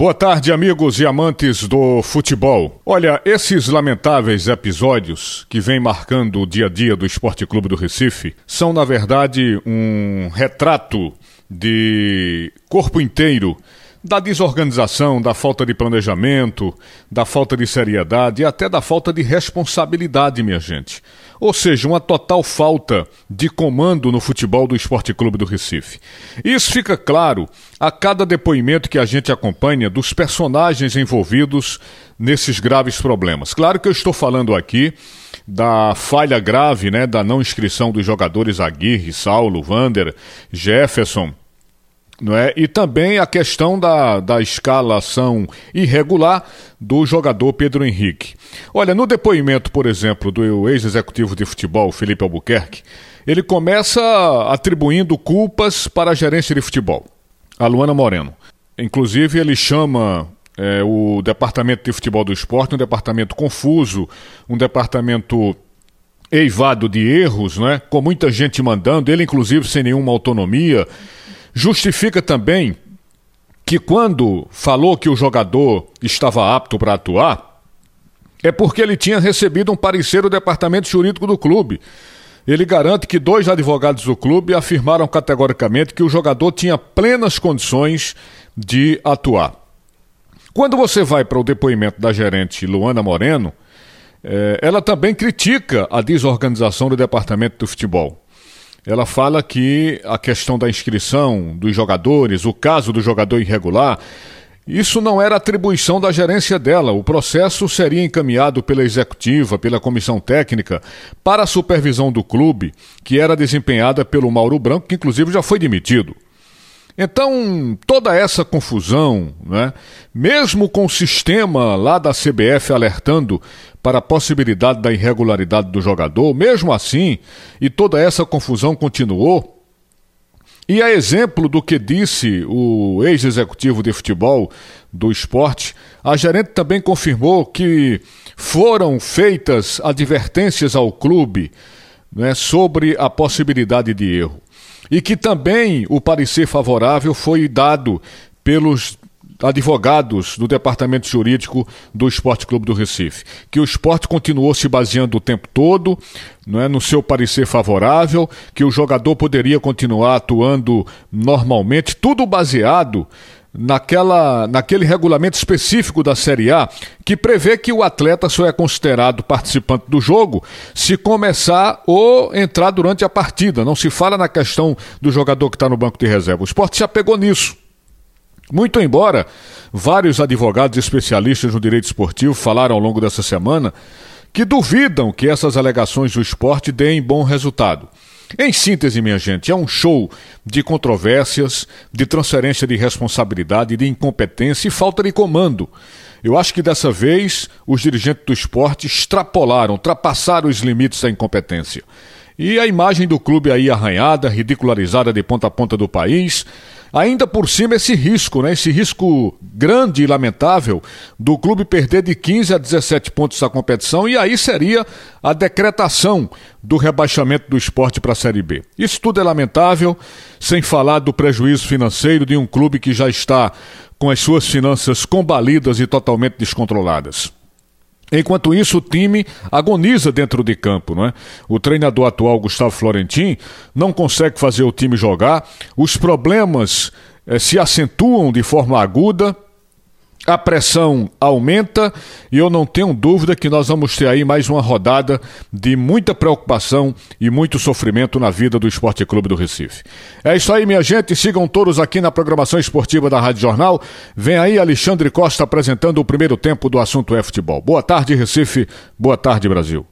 Boa tarde, amigos e amantes do futebol. Olha, esses lamentáveis episódios que vêm marcando o dia a dia do Esporte Clube do Recife são, na verdade, um retrato de corpo inteiro da desorganização, da falta de planejamento, da falta de seriedade e até da falta de responsabilidade, minha gente. Ou seja, uma total falta de comando no futebol do Esporte Clube do Recife. Isso fica claro a cada depoimento que a gente acompanha dos personagens envolvidos nesses graves problemas. Claro que eu estou falando aqui da falha grave, né, da não inscrição dos jogadores Aguirre, Saulo, Vander, Jefferson, não é? E também a questão da, da escalação irregular do jogador Pedro Henrique. Olha, no depoimento, por exemplo, do ex-executivo de futebol, Felipe Albuquerque, ele começa atribuindo culpas para a gerência de futebol, a Luana Moreno. Inclusive, ele chama é, o departamento de futebol do esporte um departamento confuso, um departamento eivado de erros, né? com muita gente mandando, ele inclusive sem nenhuma autonomia. Justifica também que quando falou que o jogador estava apto para atuar, é porque ele tinha recebido um parecer do departamento jurídico do clube. Ele garante que dois advogados do clube afirmaram categoricamente que o jogador tinha plenas condições de atuar. Quando você vai para o depoimento da gerente Luana Moreno, eh, ela também critica a desorganização do departamento do futebol ela fala que a questão da inscrição dos jogadores, o caso do jogador irregular, isso não era atribuição da gerência dela. O processo seria encaminhado pela executiva, pela comissão técnica, para a supervisão do clube, que era desempenhada pelo Mauro Branco, que inclusive já foi demitido. Então, toda essa confusão, né, mesmo com o sistema lá da CBF alertando para a possibilidade da irregularidade do jogador, mesmo assim, e toda essa confusão continuou. E a exemplo do que disse o ex-executivo de futebol do esporte, a gerente também confirmou que foram feitas advertências ao clube né, sobre a possibilidade de erro e que também o parecer favorável foi dado pelos advogados do Departamento Jurídico do Esporte Clube do Recife, que o esporte continuou se baseando o tempo todo não é, no seu parecer favorável, que o jogador poderia continuar atuando normalmente, tudo baseado naquela, naquele regulamento específico da Série A que prevê que o atleta só é considerado participante do jogo se começar ou entrar durante a partida. Não se fala na questão do jogador que está no banco de reserva. O esporte se apegou nisso. Muito embora vários advogados especialistas no direito esportivo falaram ao longo dessa semana que duvidam que essas alegações do esporte deem bom resultado. Em síntese, minha gente, é um show de controvérsias, de transferência de responsabilidade, de incompetência e falta de comando. Eu acho que dessa vez os dirigentes do esporte extrapolaram, ultrapassaram os limites da incompetência. E a imagem do clube aí arranhada, ridicularizada de ponta a ponta do país, Ainda por cima, esse risco, né? esse risco grande e lamentável do clube perder de 15 a 17 pontos a competição, e aí seria a decretação do rebaixamento do esporte para a Série B. Isso tudo é lamentável, sem falar do prejuízo financeiro de um clube que já está com as suas finanças combalidas e totalmente descontroladas. Enquanto isso, o time agoniza dentro de campo, não é? O treinador atual, Gustavo Florentin, não consegue fazer o time jogar, os problemas eh, se acentuam de forma aguda a pressão aumenta e eu não tenho dúvida que nós vamos ter aí mais uma rodada de muita preocupação e muito sofrimento na vida do Esporte Clube do Recife. É isso aí, minha gente. Sigam todos aqui na programação esportiva da Rádio Jornal. Vem aí Alexandre Costa apresentando o primeiro tempo do assunto é futebol. Boa tarde, Recife. Boa tarde, Brasil.